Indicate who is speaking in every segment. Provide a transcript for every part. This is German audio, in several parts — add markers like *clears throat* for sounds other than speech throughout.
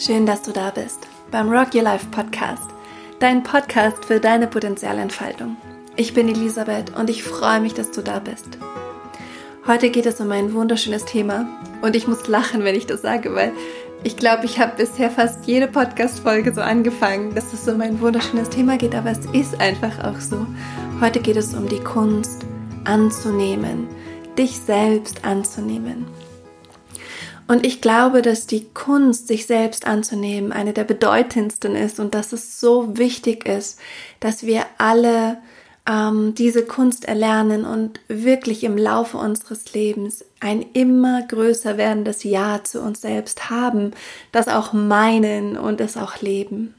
Speaker 1: Schön, dass du da bist beim Rock Your Life Podcast, dein Podcast für deine Potenzialentfaltung. Ich bin Elisabeth und ich freue mich, dass du da bist. Heute geht es um ein wunderschönes Thema und ich muss lachen, wenn ich das sage, weil ich glaube, ich habe bisher fast jede Podcast-Folge so angefangen, dass es um ein wunderschönes Thema geht, aber es ist einfach auch so. Heute geht es um die Kunst anzunehmen, dich selbst anzunehmen. Und ich glaube, dass die Kunst, sich selbst anzunehmen, eine der bedeutendsten ist und dass es so wichtig ist, dass wir alle ähm, diese Kunst erlernen und wirklich im Laufe unseres Lebens ein immer größer werdendes Ja zu uns selbst haben, das auch meinen und es auch leben.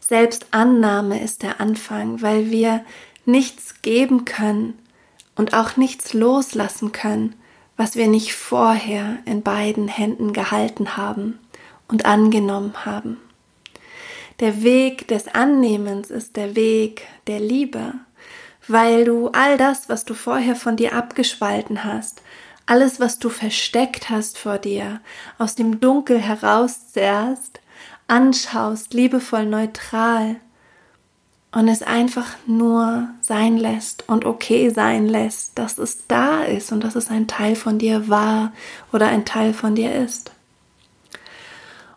Speaker 1: Selbstannahme ist der Anfang, weil wir nichts geben können und auch nichts loslassen können, was wir nicht vorher in beiden Händen gehalten haben und angenommen haben. Der Weg des Annehmens ist der Weg der Liebe, weil du all das, was du vorher von dir abgespalten hast, alles, was du versteckt hast vor dir, aus dem Dunkel herauszerrst, anschaust, liebevoll neutral und es einfach nur sein lässt und okay sein lässt, dass es da ist und dass es ein Teil von dir war oder ein Teil von dir ist.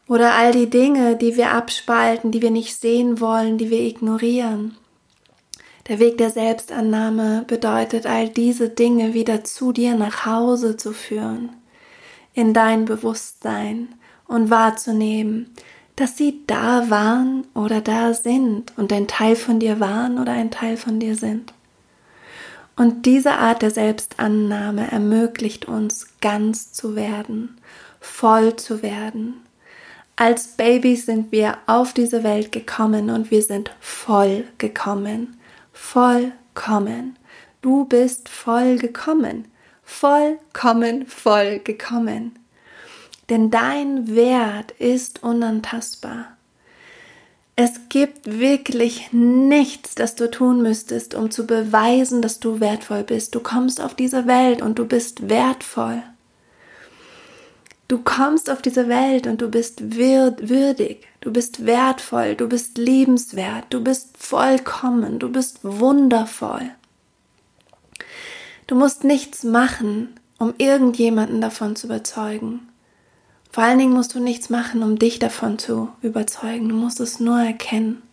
Speaker 1: Oder all die Dinge, die wir abspalten, die wir nicht sehen wollen, die wir ignorieren. Der Weg der Selbstannahme bedeutet, all diese Dinge wieder zu dir nach Hause zu führen, in dein Bewusstsein und wahrzunehmen, dass sie da waren oder da sind und ein Teil von dir waren oder ein Teil von dir sind. Und diese Art der Selbstannahme ermöglicht uns ganz zu werden, voll zu werden. Als Babys sind wir auf diese Welt gekommen und wir sind voll gekommen, vollkommen. Du bist voll gekommen, vollkommen voll gekommen denn dein Wert ist unantastbar. Es gibt wirklich nichts, das du tun müsstest, um zu beweisen, dass du wertvoll bist. Du kommst auf diese Welt und du bist wertvoll. Du kommst auf diese Welt und du bist würdig, du bist wertvoll, du bist liebenswert, du bist vollkommen, du bist wundervoll. Du musst nichts machen, um irgendjemanden davon zu überzeugen. Vor allen Dingen musst du nichts machen, um dich davon zu überzeugen. Du musst es nur erkennen.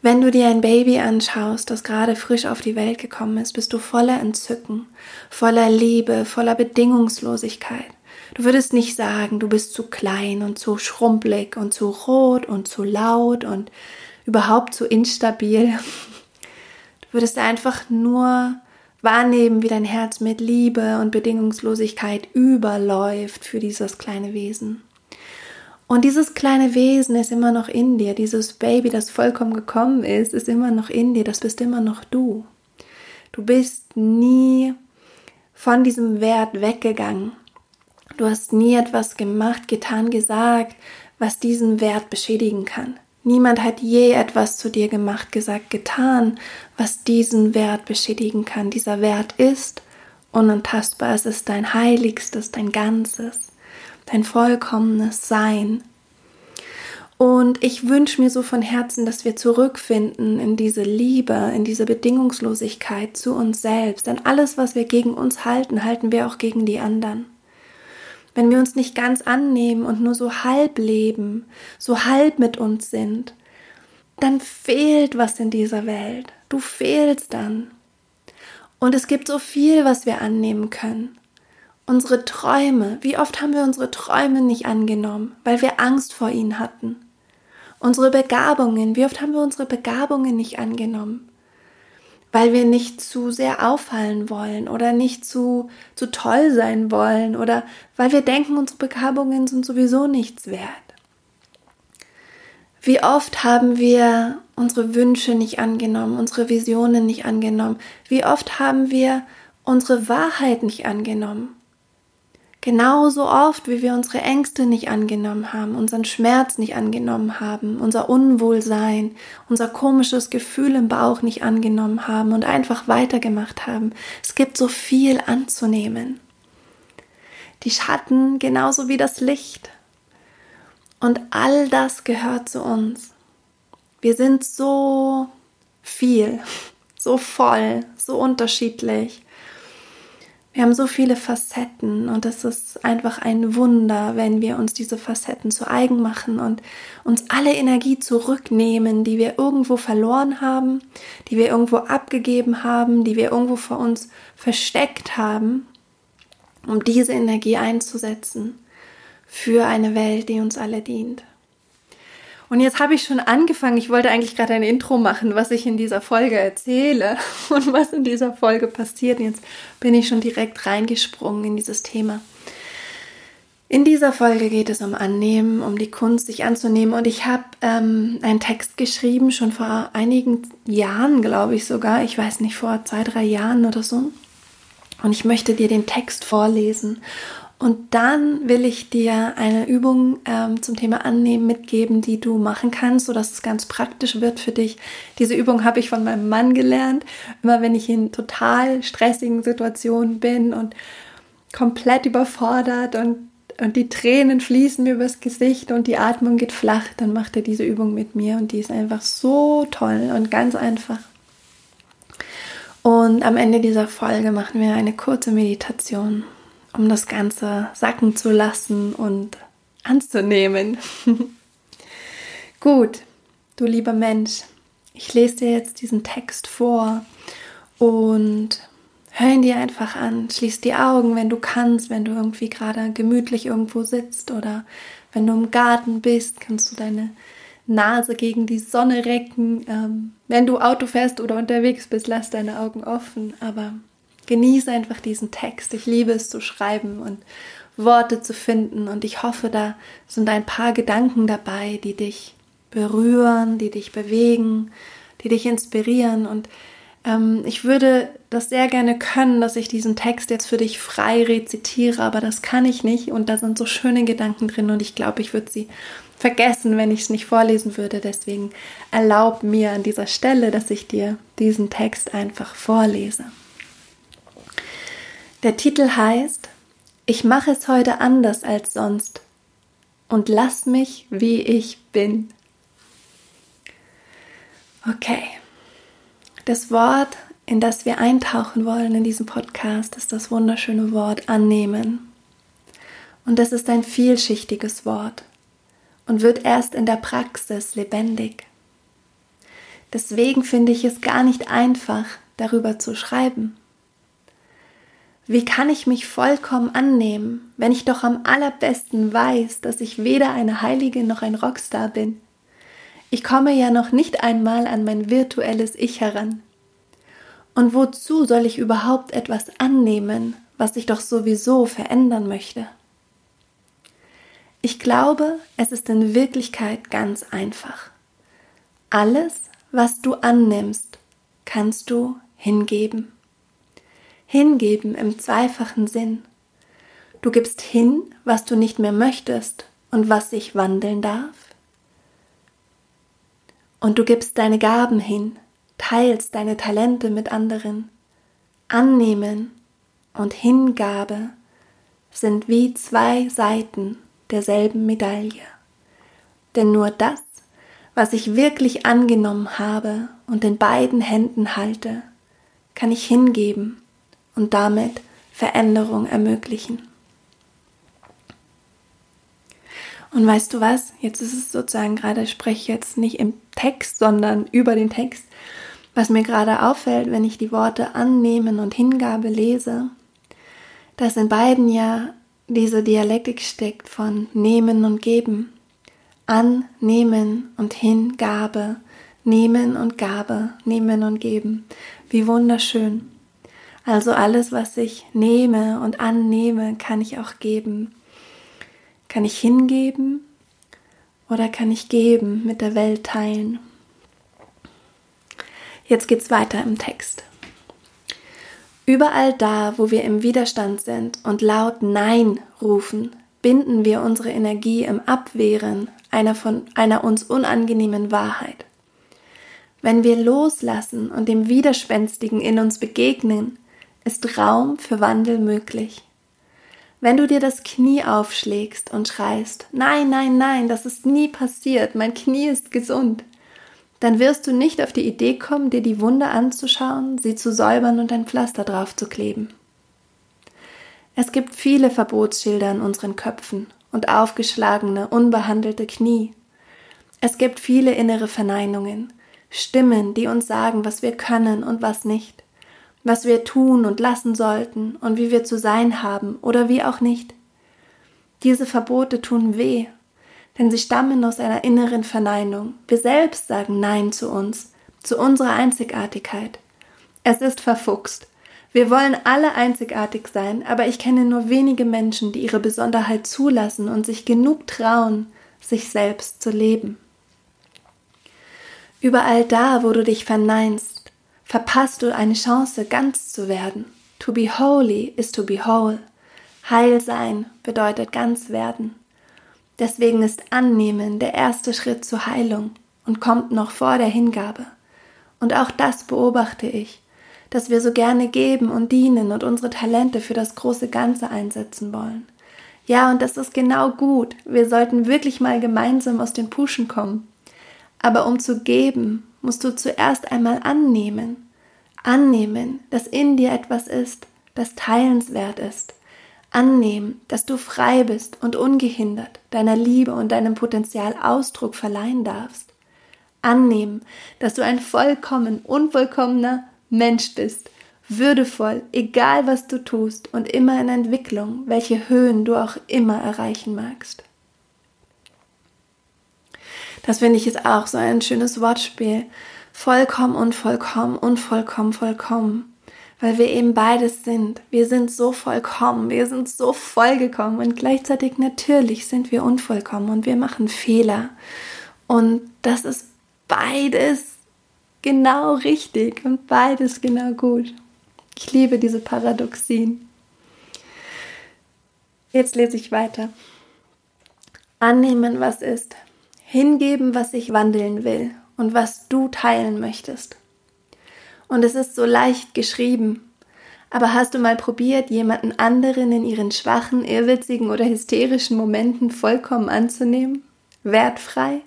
Speaker 1: Wenn du dir ein Baby anschaust, das gerade frisch auf die Welt gekommen ist, bist du voller Entzücken, voller Liebe, voller Bedingungslosigkeit. Du würdest nicht sagen, du bist zu klein und zu schrumpelig und zu rot und zu laut und überhaupt zu instabil. Du würdest einfach nur wahrnehmen, wie dein Herz mit Liebe und Bedingungslosigkeit überläuft für dieses kleine Wesen. Und dieses kleine Wesen ist immer noch in dir, dieses Baby, das vollkommen gekommen ist, ist immer noch in dir, das bist immer noch du. Du bist nie von diesem Wert weggegangen. Du hast nie etwas gemacht, getan, gesagt, was diesen Wert beschädigen kann. Niemand hat je etwas zu dir gemacht, gesagt, getan, was diesen Wert beschädigen kann. Dieser Wert ist unantastbar. Es ist dein Heiligstes, dein Ganzes, dein vollkommenes Sein. Und ich wünsche mir so von Herzen, dass wir zurückfinden in diese Liebe, in diese Bedingungslosigkeit zu uns selbst. Denn alles, was wir gegen uns halten, halten wir auch gegen die anderen wenn wir uns nicht ganz annehmen und nur so halb leben, so halb mit uns sind, dann fehlt was in dieser Welt. Du fehlst dann. Und es gibt so viel, was wir annehmen können. Unsere Träume, wie oft haben wir unsere Träume nicht angenommen, weil wir Angst vor ihnen hatten? Unsere Begabungen, wie oft haben wir unsere Begabungen nicht angenommen, weil wir nicht zu sehr auffallen wollen oder nicht zu, zu toll sein wollen oder weil wir denken, unsere Begabungen sind sowieso nichts wert. Wie oft haben wir unsere Wünsche nicht angenommen, unsere Visionen nicht angenommen? Wie oft haben wir unsere Wahrheit nicht angenommen? Genauso oft, wie wir unsere Ängste nicht angenommen haben, unseren Schmerz nicht angenommen haben, unser Unwohlsein, unser komisches Gefühl im Bauch nicht angenommen haben und einfach weitergemacht haben. Es gibt so viel anzunehmen. Die Schatten genauso wie das Licht. Und all das gehört zu uns. Wir sind so viel, *laughs* so voll, so unterschiedlich. Wir haben so viele Facetten und es ist einfach ein Wunder, wenn wir uns diese Facetten zu eigen machen und uns alle Energie zurücknehmen, die wir irgendwo verloren haben, die wir irgendwo abgegeben haben, die wir irgendwo vor uns versteckt haben, um diese Energie einzusetzen für eine Welt, die uns alle dient. Und jetzt habe ich schon angefangen, ich wollte eigentlich gerade ein Intro machen, was ich in dieser Folge erzähle *laughs* und was in dieser Folge passiert. Jetzt bin ich schon direkt reingesprungen in dieses Thema. In dieser Folge geht es um Annehmen, um die Kunst, sich anzunehmen. Und ich habe ähm, einen Text geschrieben, schon vor einigen Jahren, glaube ich sogar. Ich weiß nicht, vor zwei, drei Jahren oder so. Und ich möchte dir den Text vorlesen. Und dann will ich dir eine Übung ähm, zum Thema Annehmen mitgeben, die du machen kannst, sodass es ganz praktisch wird für dich. Diese Übung habe ich von meinem Mann gelernt. Immer wenn ich in total stressigen Situationen bin und komplett überfordert und, und die Tränen fließen mir übers Gesicht und die Atmung geht flach, dann macht er diese Übung mit mir und die ist einfach so toll und ganz einfach. Und am Ende dieser Folge machen wir eine kurze Meditation um das Ganze sacken zu lassen und anzunehmen. *laughs* Gut, du lieber Mensch, ich lese dir jetzt diesen Text vor und hör ihn dir einfach an. Schließ die Augen, wenn du kannst, wenn du irgendwie gerade gemütlich irgendwo sitzt oder wenn du im Garten bist, kannst du deine Nase gegen die Sonne recken. Ähm, wenn du Auto fährst oder unterwegs bist, lass deine Augen offen, aber genieße einfach diesen Text. Ich liebe es zu schreiben und Worte zu finden und ich hoffe, da sind ein paar Gedanken dabei, die dich berühren, die dich bewegen, die dich inspirieren und ähm, ich würde das sehr gerne können, dass ich diesen Text jetzt für dich frei rezitiere, aber das kann ich nicht und da sind so schöne Gedanken drin und ich glaube, ich würde sie vergessen, wenn ich es nicht vorlesen würde. Deswegen erlaub mir an dieser Stelle, dass ich dir diesen Text einfach vorlese. Der Titel heißt Ich mache es heute anders als sonst und lass mich, wie ich bin. Okay. Das Wort, in das wir eintauchen wollen in diesem Podcast, ist das wunderschöne Wort annehmen. Und das ist ein vielschichtiges Wort und wird erst in der Praxis lebendig. Deswegen finde ich es gar nicht einfach, darüber zu schreiben. Wie kann ich mich vollkommen annehmen, wenn ich doch am allerbesten weiß, dass ich weder eine Heilige noch ein Rockstar bin? Ich komme ja noch nicht einmal an mein virtuelles Ich heran. Und wozu soll ich überhaupt etwas annehmen, was ich doch sowieso verändern möchte? Ich glaube, es ist in Wirklichkeit ganz einfach. Alles, was du annimmst, kannst du hingeben. Hingeben im zweifachen Sinn. Du gibst hin, was du nicht mehr möchtest und was sich wandeln darf. Und du gibst deine Gaben hin, teilst deine Talente mit anderen. Annehmen und Hingabe sind wie zwei Seiten derselben Medaille. Denn nur das, was ich wirklich angenommen habe und in beiden Händen halte, kann ich hingeben und damit Veränderung ermöglichen. Und weißt du was? Jetzt ist es sozusagen gerade, ich spreche jetzt nicht im Text, sondern über den Text. Was mir gerade auffällt, wenn ich die Worte annehmen und Hingabe lese, dass in beiden ja diese Dialektik steckt von nehmen und geben. Annehmen und Hingabe. Nehmen und Gabe. Nehmen und geben. Wie wunderschön. Also alles, was ich nehme und annehme, kann ich auch geben. Kann ich hingeben oder kann ich geben, mit der Welt teilen? Jetzt geht's weiter im Text. Überall da, wo wir im Widerstand sind und laut Nein rufen, binden wir unsere Energie im Abwehren einer von einer uns unangenehmen Wahrheit. Wenn wir loslassen und dem Widerspenstigen in uns begegnen, ist Raum für Wandel möglich. Wenn du dir das Knie aufschlägst und schreist, nein, nein, nein, das ist nie passiert, mein Knie ist gesund, dann wirst du nicht auf die Idee kommen, dir die Wunde anzuschauen, sie zu säubern und ein Pflaster drauf zu kleben. Es gibt viele Verbotsschilder in unseren Köpfen und aufgeschlagene, unbehandelte Knie. Es gibt viele innere Verneinungen, Stimmen, die uns sagen, was wir können und was nicht was wir tun und lassen sollten und wie wir zu sein haben oder wie auch nicht. Diese Verbote tun weh, denn sie stammen aus einer inneren Verneinung. Wir selbst sagen Nein zu uns, zu unserer Einzigartigkeit. Es ist verfuchst. Wir wollen alle einzigartig sein, aber ich kenne nur wenige Menschen, die ihre Besonderheit zulassen und sich genug trauen, sich selbst zu leben. Überall da, wo du dich verneinst, verpasst du eine Chance, ganz zu werden. To be holy is to be whole. Heil sein bedeutet ganz werden. Deswegen ist Annehmen der erste Schritt zur Heilung und kommt noch vor der Hingabe. Und auch das beobachte ich, dass wir so gerne geben und dienen und unsere Talente für das große Ganze einsetzen wollen. Ja, und das ist genau gut. Wir sollten wirklich mal gemeinsam aus den Puschen kommen. Aber um zu geben, musst du zuerst einmal annehmen. Annehmen, dass in dir etwas ist, das teilenswert ist. Annehmen, dass du frei bist und ungehindert deiner Liebe und deinem Potenzial Ausdruck verleihen darfst. Annehmen, dass du ein vollkommen unvollkommener Mensch bist, würdevoll, egal was du tust und immer in Entwicklung, welche Höhen du auch immer erreichen magst. Das finde ich ist auch so ein schönes Wortspiel. Vollkommen und vollkommen und vollkommen, vollkommen. Weil wir eben beides sind. Wir sind so vollkommen, wir sind so vollgekommen und gleichzeitig natürlich sind wir unvollkommen und wir machen Fehler. Und das ist beides genau richtig und beides genau gut. Ich liebe diese Paradoxien. Jetzt lese ich weiter. Annehmen, was ist, hingeben, was ich wandeln will und was du teilen möchtest. Und es ist so leicht geschrieben. Aber hast du mal probiert, jemanden anderen in ihren schwachen, irrwitzigen oder hysterischen Momenten vollkommen anzunehmen? Wertfrei?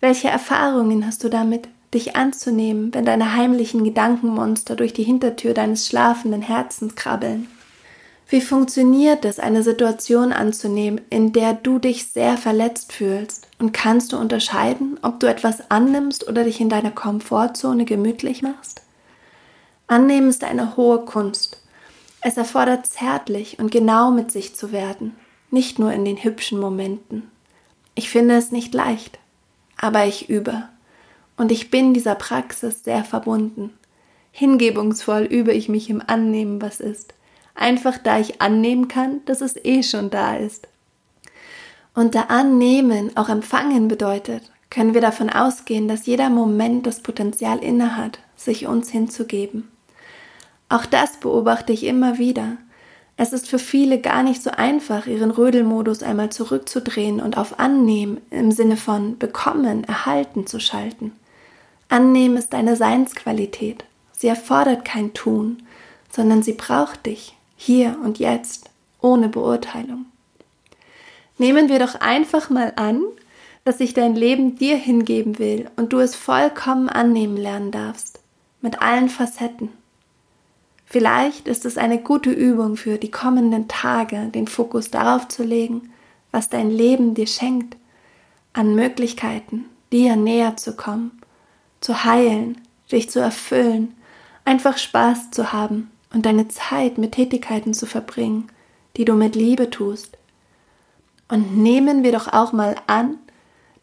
Speaker 1: Welche Erfahrungen hast du damit, dich anzunehmen, wenn deine heimlichen Gedankenmonster durch die Hintertür deines schlafenden Herzens krabbeln? Wie funktioniert es, eine Situation anzunehmen, in der du dich sehr verletzt fühlst? Und kannst du unterscheiden, ob du etwas annimmst oder dich in deiner Komfortzone gemütlich machst? Annehmen ist eine hohe Kunst. Es erfordert zärtlich und genau mit sich zu werden, nicht nur in den hübschen Momenten. Ich finde es nicht leicht, aber ich übe. Und ich bin dieser Praxis sehr verbunden. Hingebungsvoll übe ich mich im Annehmen, was ist einfach da ich annehmen kann, dass es eh schon da ist. Und da annehmen auch empfangen bedeutet, können wir davon ausgehen, dass jeder Moment das Potenzial innehat, sich uns hinzugeben. Auch das beobachte ich immer wieder. Es ist für viele gar nicht so einfach, ihren Rödelmodus einmal zurückzudrehen und auf Annehmen im Sinne von bekommen, erhalten zu schalten. Annehmen ist eine Seinsqualität. Sie erfordert kein Tun, sondern sie braucht dich, hier und jetzt, ohne Beurteilung. Nehmen wir doch einfach mal an, dass sich dein Leben dir hingeben will und du es vollkommen annehmen lernen darfst, mit allen Facetten. Vielleicht ist es eine gute Übung für die kommenden Tage, den Fokus darauf zu legen, was dein Leben dir schenkt, an Möglichkeiten, dir näher zu kommen, zu heilen, dich zu erfüllen, einfach Spaß zu haben und deine Zeit mit Tätigkeiten zu verbringen, die du mit Liebe tust. Und nehmen wir doch auch mal an,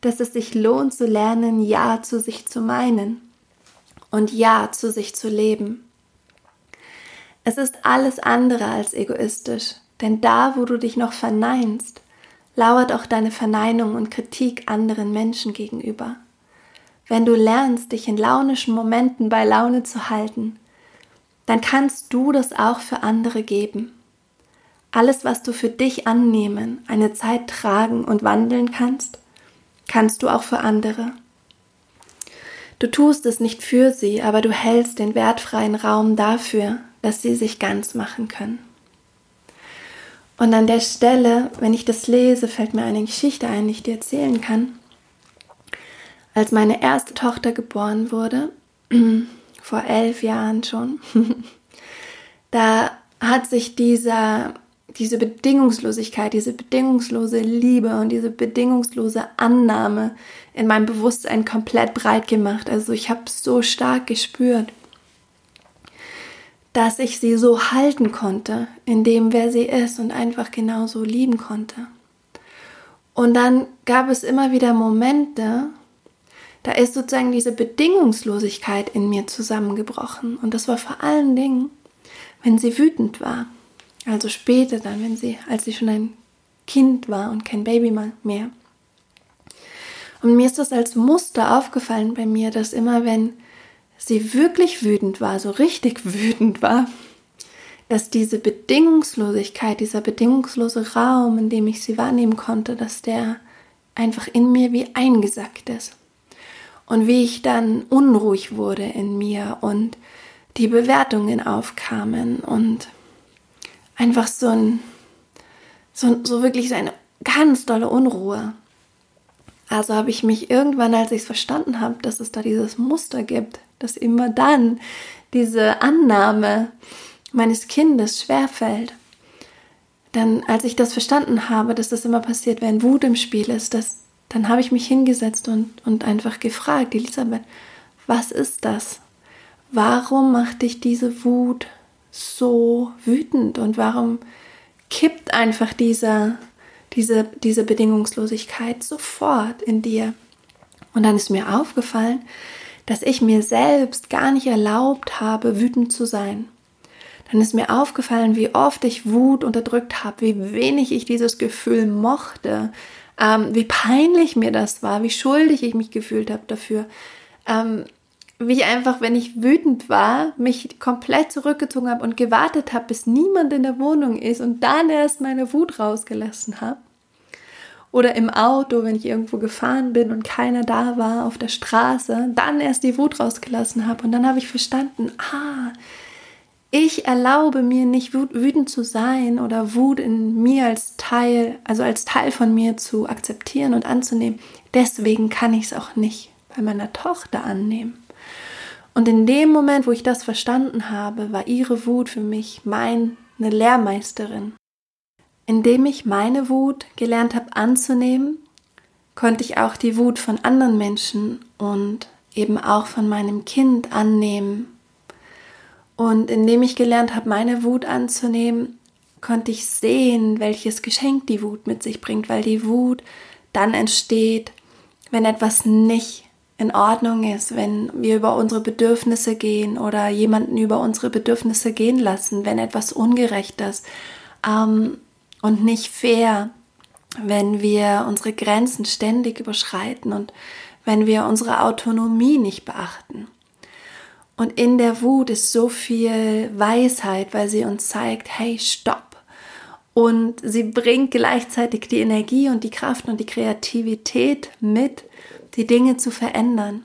Speaker 1: dass es sich lohnt zu lernen, Ja zu sich zu meinen und Ja zu sich zu leben. Es ist alles andere als egoistisch, denn da, wo du dich noch verneinst, lauert auch deine Verneinung und Kritik anderen Menschen gegenüber. Wenn du lernst, dich in launischen Momenten bei Laune zu halten, dann kannst du das auch für andere geben. Alles, was du für dich annehmen, eine Zeit tragen und wandeln kannst, kannst du auch für andere. Du tust es nicht für sie, aber du hältst den wertfreien Raum dafür, dass sie sich ganz machen können. Und an der Stelle, wenn ich das lese, fällt mir eine Geschichte ein, die ich dir erzählen kann. Als meine erste Tochter geboren wurde, *clears throat* vor elf Jahren schon, *laughs* da hat sich dieser, diese Bedingungslosigkeit, diese bedingungslose Liebe und diese bedingungslose Annahme in meinem Bewusstsein komplett breit gemacht. Also ich habe so stark gespürt, dass ich sie so halten konnte, in dem, wer sie ist und einfach genauso lieben konnte. Und dann gab es immer wieder Momente, da ist sozusagen diese Bedingungslosigkeit in mir zusammengebrochen. Und das war vor allen Dingen, wenn sie wütend war. Also später dann, wenn sie, als sie schon ein Kind war und kein Baby mehr. Und mir ist das als Muster aufgefallen bei mir, dass immer wenn sie wirklich wütend war, so richtig *laughs* wütend war, dass diese Bedingungslosigkeit, dieser bedingungslose Raum, in dem ich sie wahrnehmen konnte, dass der einfach in mir wie eingesackt ist und wie ich dann unruhig wurde in mir und die Bewertungen aufkamen und einfach so ein, so, so wirklich so eine ganz dolle Unruhe. Also habe ich mich irgendwann, als ich es verstanden habe, dass es da dieses Muster gibt, dass immer dann diese Annahme meines Kindes schwerfällt, dann, als ich das verstanden habe, dass das immer passiert, wenn Wut im Spiel ist, dass dann habe ich mich hingesetzt und, und einfach gefragt, Elisabeth, was ist das? Warum macht dich diese Wut so wütend und warum kippt einfach dieser, diese, diese Bedingungslosigkeit sofort in dir? Und dann ist mir aufgefallen, dass ich mir selbst gar nicht erlaubt habe, wütend zu sein. Dann ist mir aufgefallen, wie oft ich Wut unterdrückt habe, wie wenig ich dieses Gefühl mochte, ähm, wie peinlich mir das war, wie schuldig ich mich gefühlt habe dafür, ähm, wie ich einfach, wenn ich wütend war, mich komplett zurückgezogen habe und gewartet habe, bis niemand in der Wohnung ist und dann erst meine Wut rausgelassen habe. Oder im Auto, wenn ich irgendwo gefahren bin und keiner da war auf der Straße, dann erst die Wut rausgelassen habe. Und dann habe ich verstanden, ah, ich erlaube mir nicht wütend zu sein oder Wut in mir als Teil, also als Teil von mir zu akzeptieren und anzunehmen. Deswegen kann ich es auch nicht bei meiner Tochter annehmen. Und in dem Moment, wo ich das verstanden habe, war ihre Wut für mich meine Lehrmeisterin. Indem ich meine Wut gelernt habe anzunehmen, konnte ich auch die Wut von anderen Menschen und eben auch von meinem Kind annehmen und indem ich gelernt habe, meine Wut anzunehmen, konnte ich sehen, welches Geschenk die Wut mit sich bringt, weil die Wut dann entsteht, wenn etwas nicht in Ordnung ist, wenn wir über unsere Bedürfnisse gehen oder jemanden über unsere Bedürfnisse gehen lassen, wenn etwas ungerecht ist ähm, und nicht fair, wenn wir unsere Grenzen ständig überschreiten und wenn wir unsere Autonomie nicht beachten. Und in der Wut ist so viel Weisheit, weil sie uns zeigt, hey, stopp. Und sie bringt gleichzeitig die Energie und die Kraft und die Kreativität mit, die Dinge zu verändern.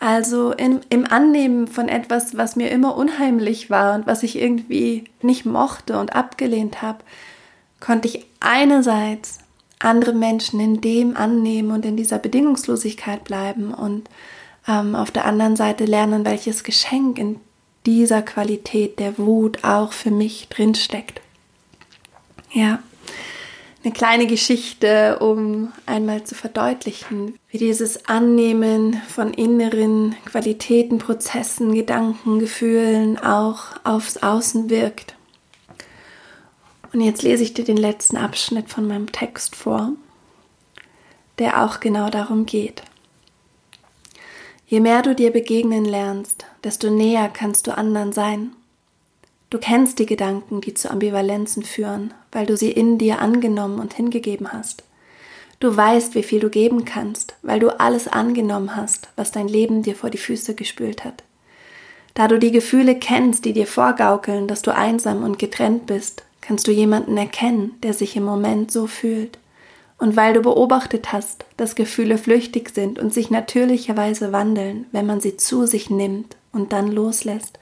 Speaker 1: Also im, im Annehmen von etwas, was mir immer unheimlich war und was ich irgendwie nicht mochte und abgelehnt habe, konnte ich einerseits andere Menschen in dem annehmen und in dieser Bedingungslosigkeit bleiben und ähm, auf der anderen Seite lernen, welches Geschenk in dieser Qualität der Wut auch für mich drinsteckt. Ja, eine kleine Geschichte, um einmal zu verdeutlichen, wie dieses Annehmen von inneren Qualitäten, Prozessen, Gedanken, Gefühlen auch aufs Außen wirkt. Und jetzt lese ich dir den letzten Abschnitt von meinem Text vor, der auch genau darum geht. Je mehr du dir begegnen lernst, desto näher kannst du anderen sein. Du kennst die Gedanken, die zu Ambivalenzen führen, weil du sie in dir angenommen und hingegeben hast. Du weißt, wie viel du geben kannst, weil du alles angenommen hast, was dein Leben dir vor die Füße gespült hat. Da du die Gefühle kennst, die dir vorgaukeln, dass du einsam und getrennt bist, kannst du jemanden erkennen, der sich im Moment so fühlt. Und weil du beobachtet hast, dass Gefühle flüchtig sind und sich natürlicherweise wandeln, wenn man sie zu sich nimmt und dann loslässt,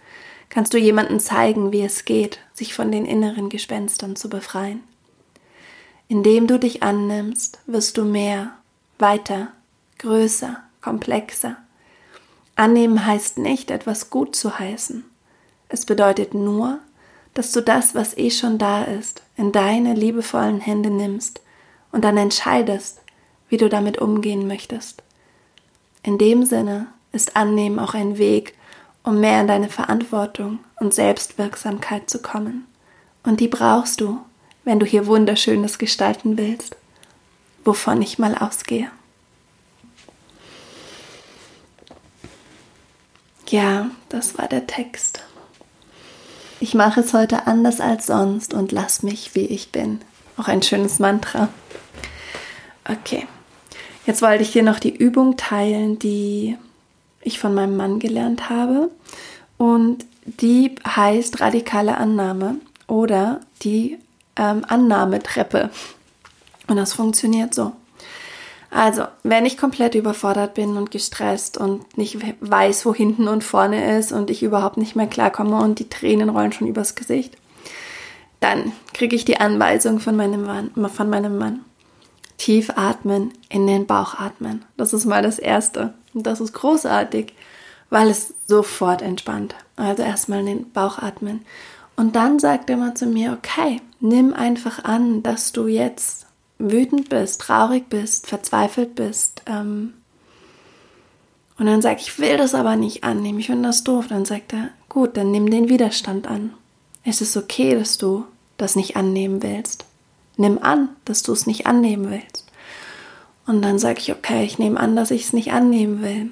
Speaker 1: kannst du jemanden zeigen, wie es geht, sich von den inneren Gespenstern zu befreien. Indem du dich annimmst, wirst du mehr, weiter, größer, komplexer. Annehmen heißt nicht, etwas gut zu heißen. Es bedeutet nur, dass du das, was eh schon da ist, in deine liebevollen Hände nimmst und dann entscheidest, wie du damit umgehen möchtest. In dem Sinne ist Annehmen auch ein Weg, um mehr in deine Verantwortung und Selbstwirksamkeit zu kommen. Und die brauchst du, wenn du hier Wunderschönes gestalten willst, wovon ich mal ausgehe. Ja, das war der Text. Ich mache es heute anders als sonst und lass mich, wie ich bin. Auch ein schönes Mantra. Okay, jetzt wollte ich dir noch die Übung teilen, die ich von meinem Mann gelernt habe. Und die heißt radikale Annahme oder die ähm, Annahmetreppe. Und das funktioniert so. Also, wenn ich komplett überfordert bin und gestresst und nicht weiß, wo hinten und vorne ist und ich überhaupt nicht mehr klarkomme und die Tränen rollen schon übers Gesicht, dann kriege ich die Anweisung von meinem Mann, von meinem Mann. Tief atmen, in den Bauch atmen. Das ist mal das Erste. Und das ist großartig, weil es sofort entspannt. Also erstmal in den Bauch atmen. Und dann sagt er mal zu mir, okay, nimm einfach an, dass du jetzt wütend bist, traurig bist, verzweifelt bist. Ähm und dann sage ich, ich will das aber nicht annehmen, ich finde das doof. Dann sagt er, gut, dann nimm den Widerstand an. Es ist okay, dass du das nicht annehmen willst. Nimm an, dass du es nicht annehmen willst. Und dann sage ich, okay, ich nehme an, dass ich es nicht annehmen will.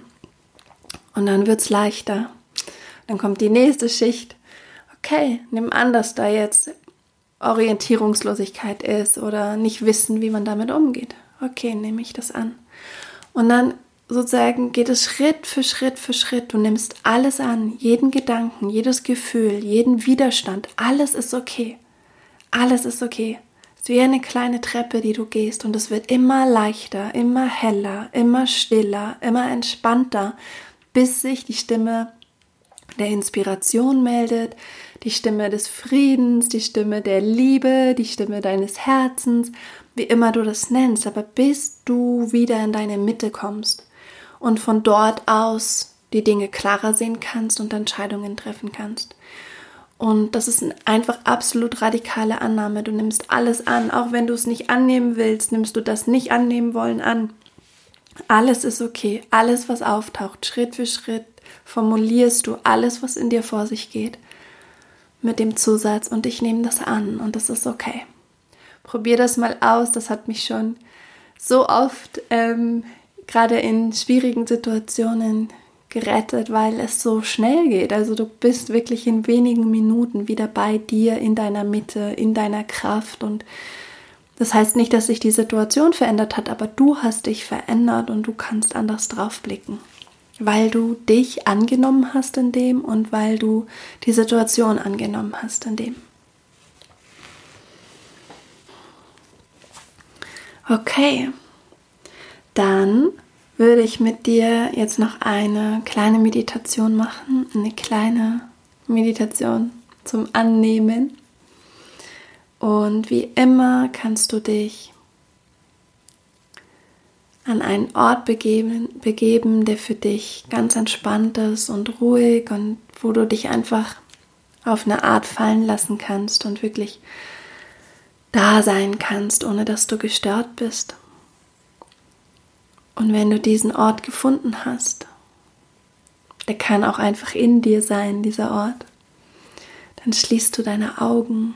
Speaker 1: Und dann wird es leichter. Dann kommt die nächste Schicht. Okay, nimm an, dass da jetzt Orientierungslosigkeit ist oder nicht wissen, wie man damit umgeht. Okay, nehme ich das an. Und dann sozusagen geht es Schritt für Schritt für Schritt. Du nimmst alles an, jeden Gedanken, jedes Gefühl, jeden Widerstand. Alles ist okay. Alles ist okay. Ist wie eine kleine Treppe, die du gehst und es wird immer leichter, immer heller, immer stiller, immer entspannter, bis sich die Stimme der Inspiration meldet, die Stimme des Friedens, die Stimme der Liebe, die Stimme deines Herzens, wie immer du das nennst, aber bis du wieder in deine Mitte kommst und von dort aus die Dinge klarer sehen kannst und Entscheidungen treffen kannst. Und das ist einfach absolut radikale Annahme. Du nimmst alles an, auch wenn du es nicht annehmen willst, nimmst du das nicht annehmen wollen an. Alles ist okay, alles, was auftaucht, Schritt für Schritt formulierst du alles, was in dir vor sich geht mit dem Zusatz und ich nehme das an und das ist okay. Probier das mal aus, das hat mich schon so oft ähm, gerade in schwierigen Situationen gerettet, weil es so schnell geht. Also du bist wirklich in wenigen Minuten wieder bei dir, in deiner Mitte, in deiner Kraft und das heißt nicht, dass sich die Situation verändert hat, aber du hast dich verändert und du kannst anders drauf blicken weil du dich angenommen hast in dem und weil du die Situation angenommen hast in dem. Okay, dann würde ich mit dir jetzt noch eine kleine Meditation machen, eine kleine Meditation zum Annehmen. Und wie immer kannst du dich an einen Ort begeben, begeben, der für dich ganz entspannt ist und ruhig und wo du dich einfach auf eine Art fallen lassen kannst und wirklich da sein kannst, ohne dass du gestört bist. Und wenn du diesen Ort gefunden hast, der kann auch einfach in dir sein, dieser Ort, dann schließt du deine Augen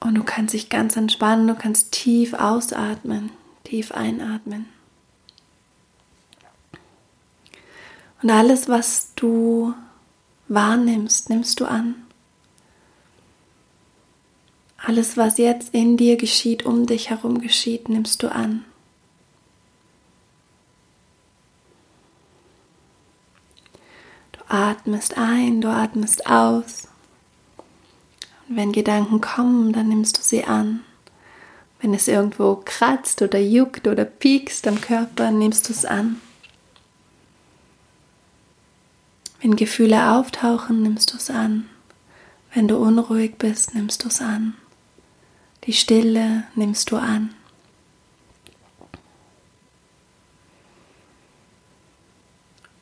Speaker 1: und du kannst dich ganz entspannen, du kannst tief ausatmen. Tief einatmen. Und alles, was du wahrnimmst, nimmst du an. Alles, was jetzt in dir geschieht, um dich herum geschieht, nimmst du an. Atmest ein, du atmest aus. Und wenn Gedanken kommen, dann nimmst du sie an. Wenn es irgendwo kratzt oder juckt oder piekst am Körper, nimmst du es an. Wenn Gefühle auftauchen, nimmst du es an. Wenn du unruhig bist, nimmst du es an. Die Stille nimmst du an.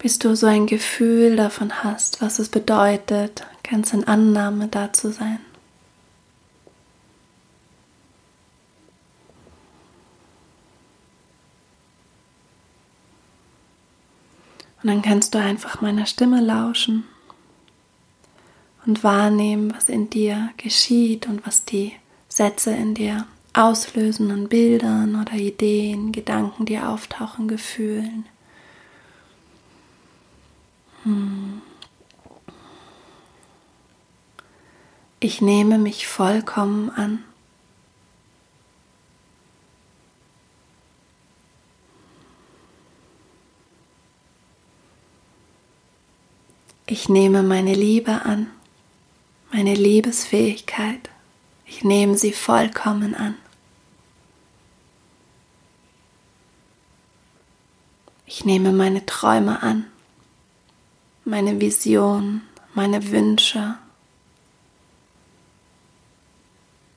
Speaker 1: Bis du so ein Gefühl davon hast, was es bedeutet, ganz in Annahme da zu sein. Und dann kannst du einfach meiner Stimme lauschen und wahrnehmen, was in dir geschieht und was die Sätze in dir auslösen an Bildern oder Ideen, Gedanken, die auftauchen, Gefühlen. Ich nehme mich vollkommen an. Ich nehme meine Liebe an, meine Liebesfähigkeit. Ich nehme sie vollkommen an. Ich nehme meine Träume an, meine Vision, meine Wünsche.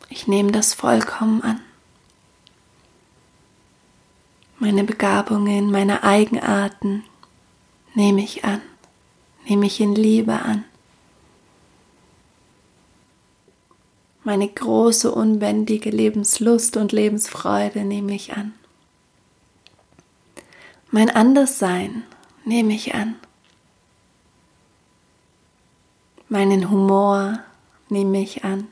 Speaker 1: Ich nehme das vollkommen an. Meine Begabungen, meine Eigenarten nehme ich an nehme ich in Liebe an. Meine große, unbändige Lebenslust und Lebensfreude nehme ich an. Mein Anderssein nehme ich an. Meinen Humor nehme ich an.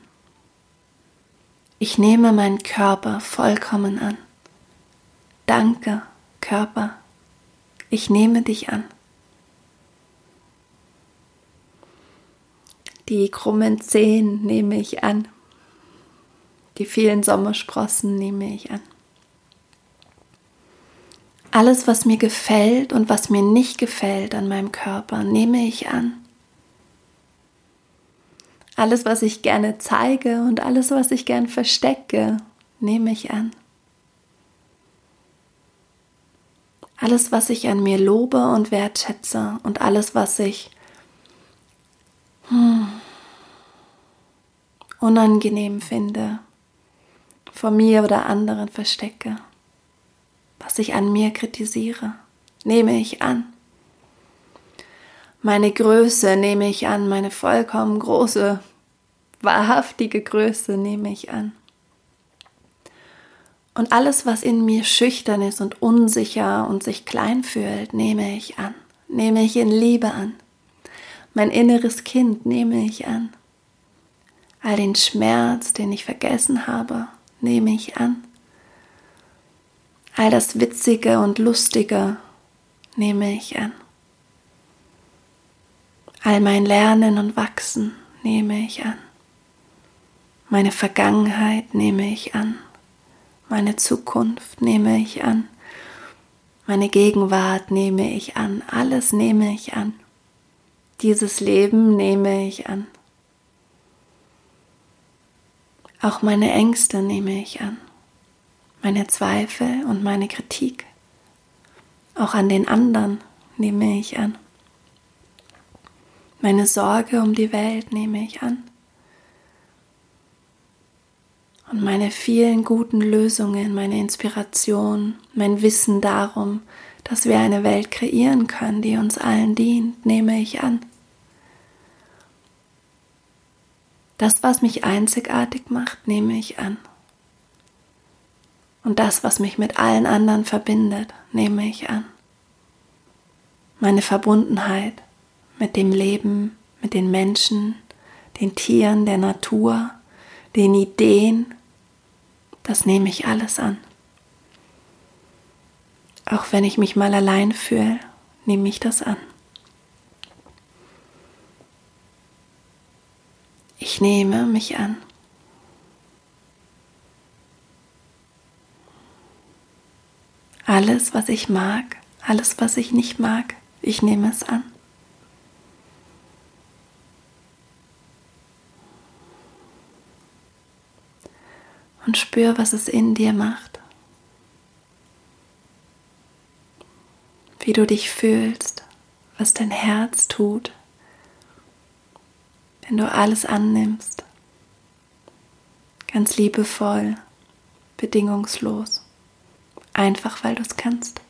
Speaker 1: Ich nehme meinen Körper vollkommen an. Danke, Körper. Ich nehme dich an. Die krummen Zehen nehme ich an. Die vielen Sommersprossen nehme ich an. Alles, was mir gefällt und was mir nicht gefällt an meinem Körper, nehme ich an. Alles, was ich gerne zeige und alles, was ich gern verstecke, nehme ich an. Alles, was ich an mir lobe und wertschätze und alles, was ich hm, unangenehm finde, vor mir oder anderen verstecke, was ich an mir kritisiere, nehme ich an. Meine Größe nehme ich an, meine vollkommen große, wahrhaftige Größe nehme ich an. Und alles, was in mir schüchtern ist und unsicher und sich klein fühlt, nehme ich an, nehme ich in Liebe an. Mein inneres Kind nehme ich an. All den Schmerz, den ich vergessen habe, nehme ich an. All das Witzige und Lustige nehme ich an. All mein Lernen und Wachsen nehme ich an. Meine Vergangenheit nehme ich an. Meine Zukunft nehme ich an. Meine Gegenwart nehme ich an. Alles nehme ich an. Dieses Leben nehme ich an. Auch meine Ängste nehme ich an, meine Zweifel und meine Kritik. Auch an den anderen nehme ich an. Meine Sorge um die Welt nehme ich an. Und meine vielen guten Lösungen, meine Inspiration, mein Wissen darum, dass wir eine Welt kreieren können, die uns allen dient, nehme ich an. Das, was mich einzigartig macht, nehme ich an. Und das, was mich mit allen anderen verbindet, nehme ich an. Meine Verbundenheit mit dem Leben, mit den Menschen, den Tieren, der Natur, den Ideen, das nehme ich alles an. Auch wenn ich mich mal allein fühle, nehme ich das an. Ich nehme mich an. Alles, was ich mag, alles, was ich nicht mag, ich nehme es an. Und spür, was es in dir macht. wie du dich fühlst, was dein Herz tut, wenn du alles annimmst, ganz liebevoll, bedingungslos, einfach weil du es kannst.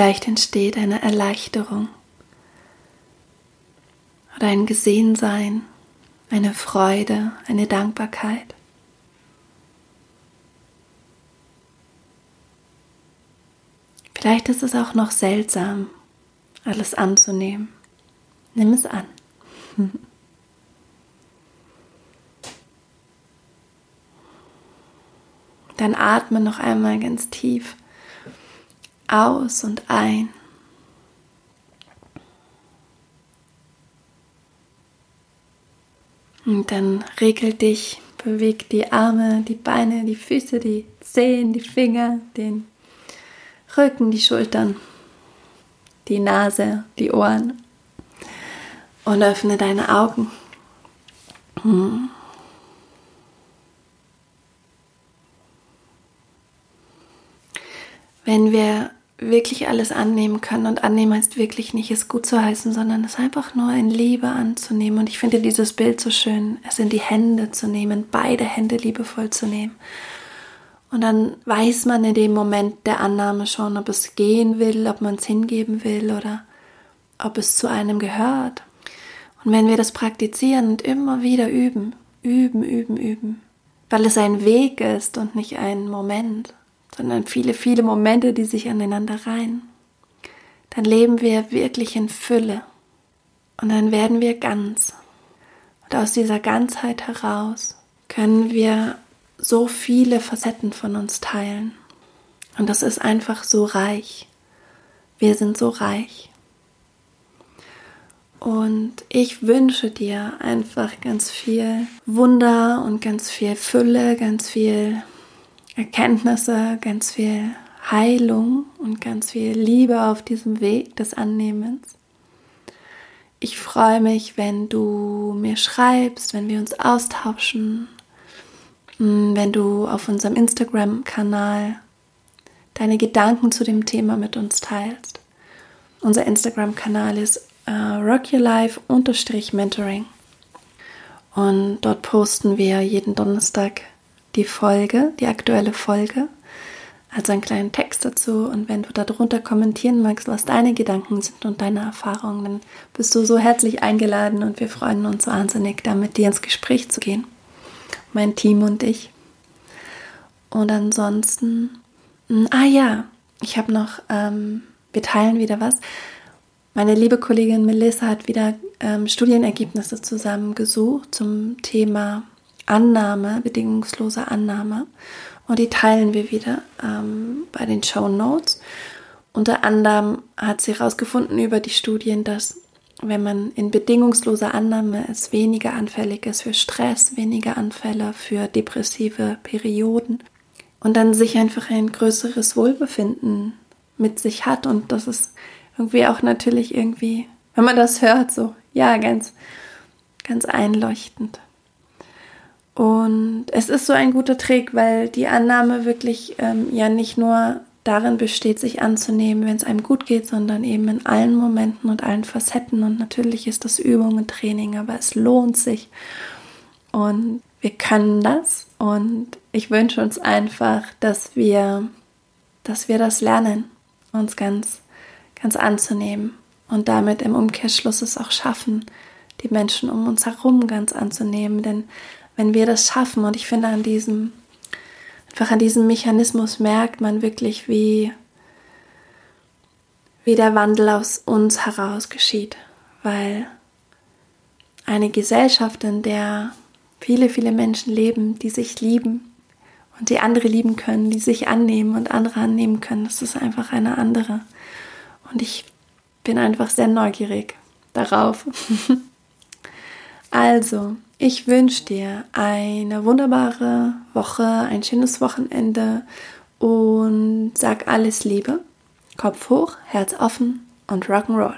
Speaker 1: Vielleicht entsteht eine Erleichterung oder ein Gesehensein, eine Freude, eine Dankbarkeit. Vielleicht ist es auch noch seltsam, alles anzunehmen. Nimm es an. *laughs* Dann atme noch einmal ganz tief aus und ein. Und dann regel dich, beweg die Arme, die Beine, die Füße, die Zehen, die Finger, den Rücken, die Schultern, die Nase, die Ohren. Und öffne deine Augen. Hm. Wenn wir wirklich alles annehmen können. Und annehmen heißt wirklich nicht, es gut zu heißen, sondern es einfach nur in Liebe anzunehmen. Und ich finde dieses Bild so schön, es in die Hände zu nehmen, beide Hände liebevoll zu nehmen. Und dann weiß man in dem Moment der Annahme schon, ob es gehen will, ob man es hingeben will oder ob es zu einem gehört. Und wenn wir das praktizieren und immer wieder üben, üben, üben, üben, weil es ein Weg ist und nicht ein Moment, sondern viele, viele Momente, die sich aneinander reihen. Dann leben wir wirklich in Fülle und dann werden wir ganz. Und aus dieser Ganzheit heraus können wir so viele Facetten von uns teilen. Und das ist einfach so reich. Wir sind so reich. Und ich wünsche dir einfach ganz viel Wunder und ganz viel Fülle, ganz viel Erkenntnisse, ganz viel Heilung und ganz viel Liebe auf diesem Weg des Annehmens. Ich freue mich, wenn du mir schreibst, wenn wir uns austauschen, hm, wenn du auf unserem Instagram-Kanal deine Gedanken zu dem Thema mit uns teilst. Unser Instagram-Kanal ist äh, rockyourlife-mentoring und dort posten wir jeden Donnerstag die Folge, die aktuelle Folge, also einen kleinen Text dazu. Und wenn du darunter kommentieren magst, was deine Gedanken sind und deine Erfahrungen, dann bist du so herzlich eingeladen und wir freuen uns wahnsinnig, da mit dir ins Gespräch zu gehen. Mein Team und ich. Und ansonsten, hm, ah ja, ich habe noch, ähm, wir teilen wieder was. Meine liebe Kollegin Melissa hat wieder ähm, Studienergebnisse zusammengesucht zum Thema Annahme, bedingungslose Annahme. Und die teilen wir wieder ähm, bei den Show Notes. Unter anderem hat sie herausgefunden über die Studien, dass wenn man in bedingungsloser Annahme ist, weniger anfällig ist für Stress, weniger Anfälle für depressive Perioden und dann sich einfach ein größeres Wohlbefinden mit sich hat. Und das ist irgendwie auch natürlich irgendwie, wenn man das hört, so, ja, ganz, ganz einleuchtend. Und es ist so ein guter Trick, weil die Annahme wirklich ähm, ja nicht nur darin besteht, sich anzunehmen, wenn es einem gut geht, sondern eben in allen Momenten und allen Facetten. Und natürlich ist das Übung und Training, aber es lohnt sich. Und wir können das. Und ich wünsche uns einfach, dass wir, dass wir das lernen, uns ganz, ganz anzunehmen und damit im Umkehrschluss es auch schaffen, die Menschen um uns herum ganz anzunehmen. Denn wenn wir das schaffen. Und ich finde, an diesem, einfach an diesem Mechanismus merkt man wirklich, wie, wie der Wandel aus uns heraus geschieht. Weil eine Gesellschaft, in der viele, viele Menschen leben, die sich lieben und die andere lieben können, die sich annehmen und andere annehmen können, das ist einfach eine andere. Und ich bin einfach sehr neugierig darauf. *laughs* also, ich wünsche dir eine wunderbare Woche, ein schönes Wochenende und sag alles Liebe. Kopf hoch, Herz offen und Rock'n'Roll.